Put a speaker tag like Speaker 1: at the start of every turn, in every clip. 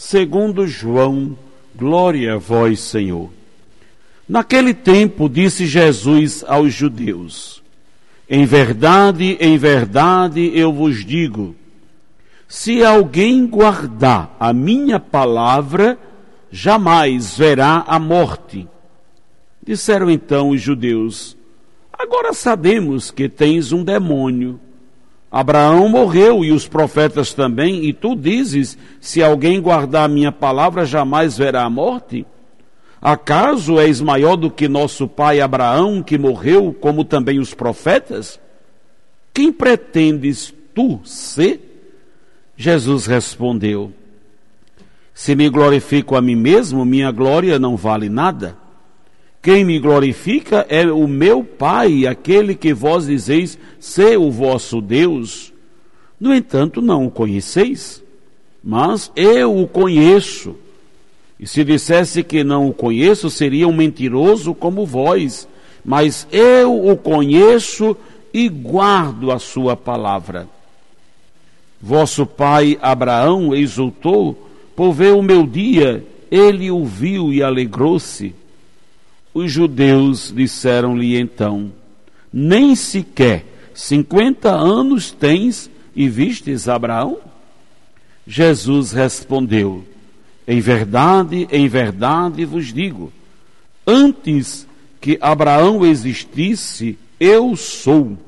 Speaker 1: segundo João. Glória a vós, Senhor. Naquele tempo disse Jesus aos judeus: Em verdade, em verdade eu vos digo, se alguém guardar a minha palavra, jamais verá a morte. Disseram então os judeus: Agora sabemos que tens um demônio. Abraão morreu e os profetas também, e tu dizes: Se alguém guardar a minha palavra, jamais verá a morte? Acaso és maior do que nosso pai Abraão, que morreu, como também os profetas? Quem pretendes tu ser? Jesus respondeu: Se me glorifico a mim mesmo, minha glória não vale nada. Quem me glorifica é o meu Pai, aquele que vós dizeis ser o vosso Deus. No entanto, não o conheceis, mas eu o conheço. E se dissesse que não o conheço, seria um mentiroso como vós. Mas eu o conheço e guardo a sua palavra. Vosso pai Abraão exultou por ver o meu dia, ele o viu e alegrou-se. Os judeus disseram-lhe então: Nem sequer cinquenta anos tens e vistes Abraão? Jesus respondeu: Em verdade, em verdade vos digo, antes que Abraão existisse, eu sou.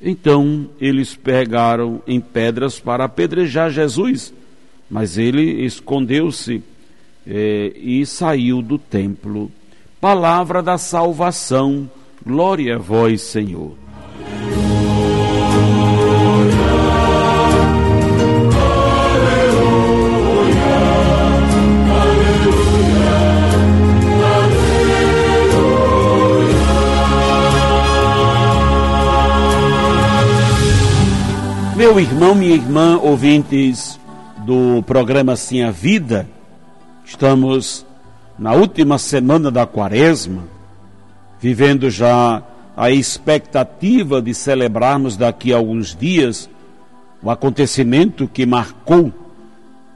Speaker 1: Então eles pegaram em pedras para apedrejar Jesus, mas ele escondeu-se eh, e saiu do templo palavra da salvação. Glória a vós, Senhor. Meu irmão, minha irmã, ouvintes do programa Sim a Vida, estamos na última semana da quaresma, vivendo já a expectativa de celebrarmos daqui a alguns dias o acontecimento que marcou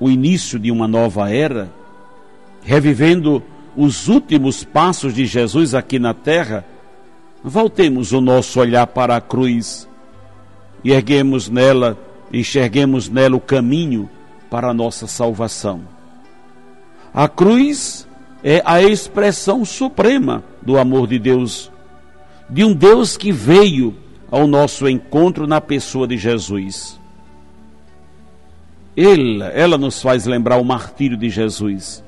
Speaker 1: o início de uma nova era, revivendo os últimos passos de Jesus aqui na terra, voltemos o nosso olhar para a cruz e erguemos nela, enxerguemos nela o caminho para a nossa salvação. A cruz é a expressão suprema do amor de Deus, de um Deus que veio ao nosso encontro na pessoa de Jesus. Ela, ela nos faz lembrar o martírio de Jesus.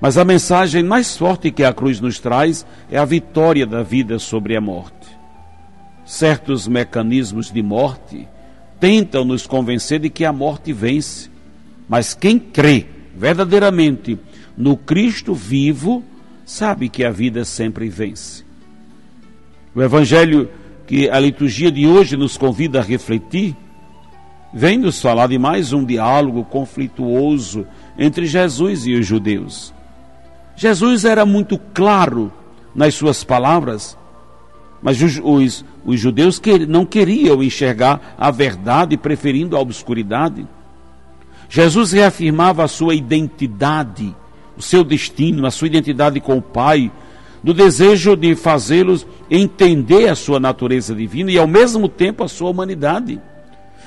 Speaker 1: Mas a mensagem mais forte que a cruz nos traz é a vitória da vida sobre a morte. Certos mecanismos de morte tentam nos convencer de que a morte vence, mas quem crê verdadeiramente no Cristo vivo, sabe que a vida sempre vence. O Evangelho que a liturgia de hoje nos convida a refletir, vem nos falar de mais um diálogo conflituoso entre Jesus e os judeus. Jesus era muito claro nas suas palavras, mas os, os, os judeus que, não queriam enxergar a verdade, preferindo a obscuridade. Jesus reafirmava a sua identidade o seu destino, a sua identidade com o Pai, do desejo de fazê-los entender a sua natureza divina e ao mesmo tempo a sua humanidade.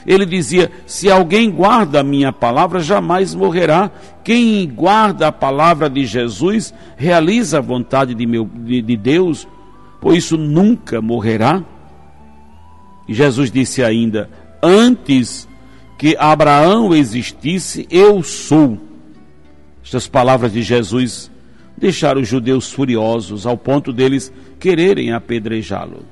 Speaker 1: Ele dizia: Se alguém guarda a minha palavra, jamais morrerá. Quem guarda a palavra de Jesus realiza a vontade de, meu, de, de Deus, por isso nunca morrerá. E Jesus disse ainda: Antes que Abraão existisse, eu sou. Estas palavras de Jesus deixaram os judeus furiosos ao ponto deles quererem apedrejá-lo.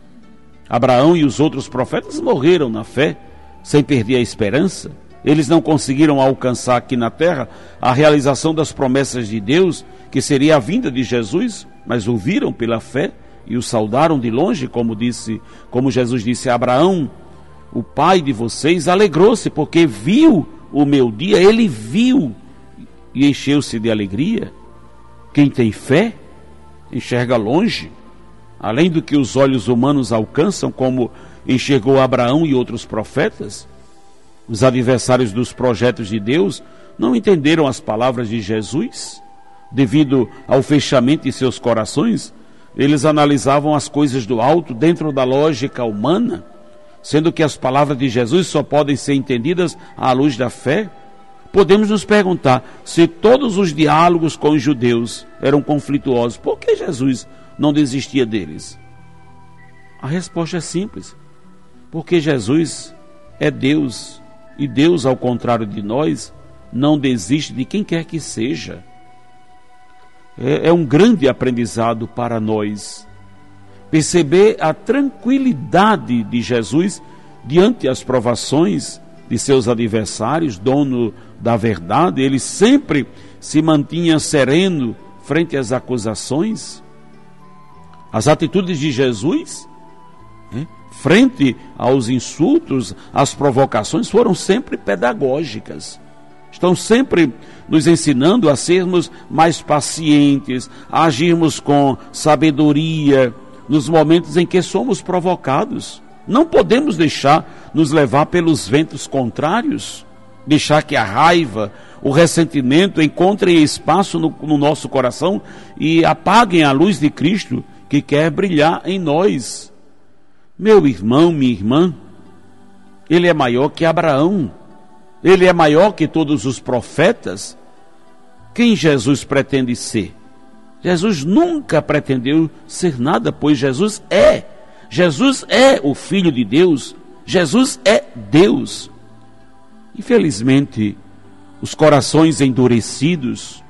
Speaker 1: Abraão e os outros profetas morreram na fé, sem perder a esperança. Eles não conseguiram alcançar aqui na terra a realização das promessas de Deus, que seria a vinda de Jesus, mas ouviram pela fé e o saudaram de longe, como disse, como Jesus disse a Abraão, o pai de vocês alegrou-se porque viu o meu dia, ele viu e encheu-se de alegria. Quem tem fé enxerga longe, além do que os olhos humanos alcançam, como enxergou Abraão e outros profetas. Os adversários dos projetos de Deus não entenderam as palavras de Jesus, devido ao fechamento de seus corações. Eles analisavam as coisas do alto dentro da lógica humana, sendo que as palavras de Jesus só podem ser entendidas à luz da fé. Podemos nos perguntar se todos os diálogos com os judeus eram conflituosos, por que Jesus não desistia deles? A resposta é simples: porque Jesus é Deus e Deus, ao contrário de nós, não desiste de quem quer que seja. É, é um grande aprendizado para nós. Perceber a tranquilidade de Jesus diante as provações de seus adversários, dono da verdade, ele sempre se mantinha sereno frente às acusações. As atitudes de Jesus frente aos insultos, às provocações, foram sempre pedagógicas. Estão sempre nos ensinando a sermos mais pacientes, a agirmos com sabedoria nos momentos em que somos provocados. Não podemos deixar nos levar pelos ventos contrários, deixar que a raiva, o ressentimento encontrem espaço no, no nosso coração e apaguem a luz de Cristo que quer brilhar em nós. Meu irmão, minha irmã, ele é maior que Abraão, ele é maior que todos os profetas. Quem Jesus pretende ser? Jesus nunca pretendeu ser nada, pois Jesus é. Jesus é o Filho de Deus. Jesus é Deus. Infelizmente, os corações endurecidos,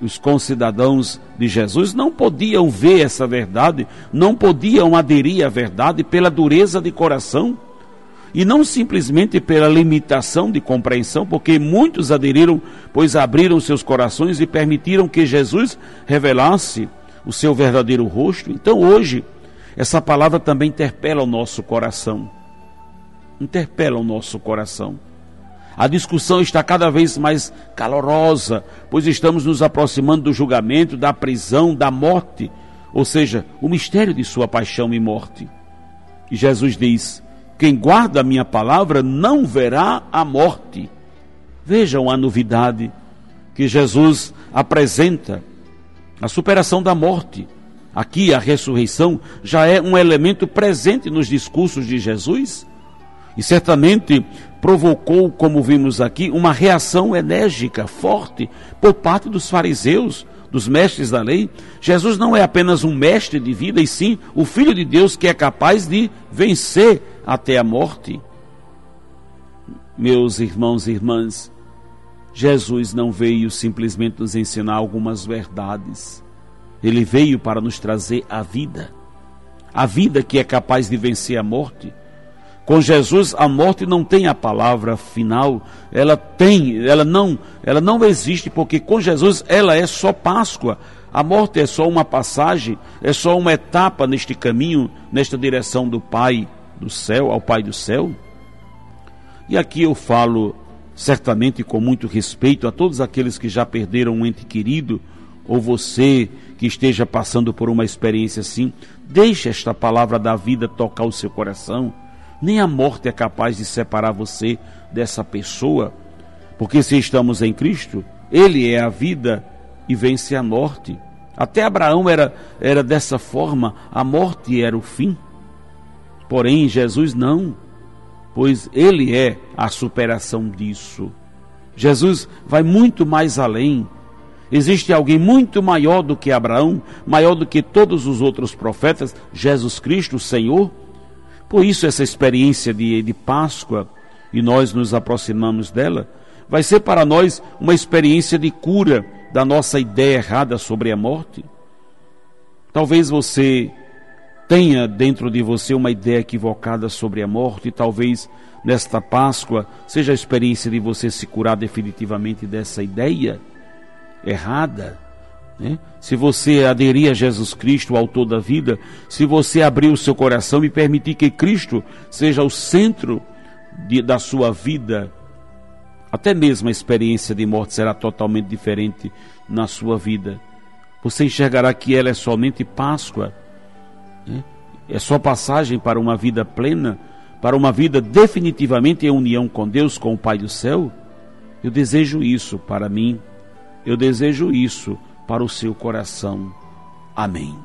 Speaker 1: os concidadãos de Jesus não podiam ver essa verdade, não podiam aderir à verdade pela dureza de coração e não simplesmente pela limitação de compreensão, porque muitos aderiram, pois abriram seus corações e permitiram que Jesus revelasse o seu verdadeiro rosto. Então hoje, essa palavra também interpela o nosso coração. Interpela o nosso coração. A discussão está cada vez mais calorosa, pois estamos nos aproximando do julgamento, da prisão, da morte, ou seja, o mistério de sua paixão e morte. E Jesus diz: Quem guarda a minha palavra não verá a morte. Vejam a novidade que Jesus apresenta: a superação da morte. Aqui a ressurreição já é um elemento presente nos discursos de Jesus. E certamente provocou, como vimos aqui, uma reação enérgica, forte, por parte dos fariseus, dos mestres da lei. Jesus não é apenas um mestre de vida, e sim o Filho de Deus que é capaz de vencer até a morte. Meus irmãos e irmãs, Jesus não veio simplesmente nos ensinar algumas verdades. Ele veio para nos trazer a vida. A vida que é capaz de vencer a morte com Jesus a morte não tem a palavra final, ela tem, ela não, ela não existe porque com Jesus ela é só Páscoa. A morte é só uma passagem, é só uma etapa neste caminho, nesta direção do Pai do céu, ao Pai do céu. E aqui eu falo certamente com muito respeito a todos aqueles que já perderam um ente querido, ou você que esteja passando por uma experiência assim, deixe esta palavra da vida tocar o seu coração nem a morte é capaz de separar você dessa pessoa, porque se estamos em Cristo, Ele é a vida e vence a morte. Até Abraão era, era dessa forma, a morte era o fim. Porém, Jesus não, pois Ele é a superação disso. Jesus vai muito mais além. Existe alguém muito maior do que Abraão, maior do que todos os outros profetas, Jesus Cristo, o Senhor por isso, essa experiência de, de Páscoa, e nós nos aproximamos dela, vai ser para nós uma experiência de cura da nossa ideia errada sobre a morte. Talvez você tenha dentro de você uma ideia equivocada sobre a morte, e talvez nesta Páscoa seja a experiência de você se curar definitivamente dessa ideia errada. Né? Se você aderir a Jesus Cristo, o autor da vida, se você abrir o seu coração e permitir que Cristo seja o centro de, da sua vida, até mesmo a experiência de morte será totalmente diferente na sua vida. Você enxergará que ela é somente Páscoa, né? é só passagem para uma vida plena, para uma vida definitivamente em união com Deus, com o Pai do céu. Eu desejo isso para mim, eu desejo isso para o seu coração. Amém.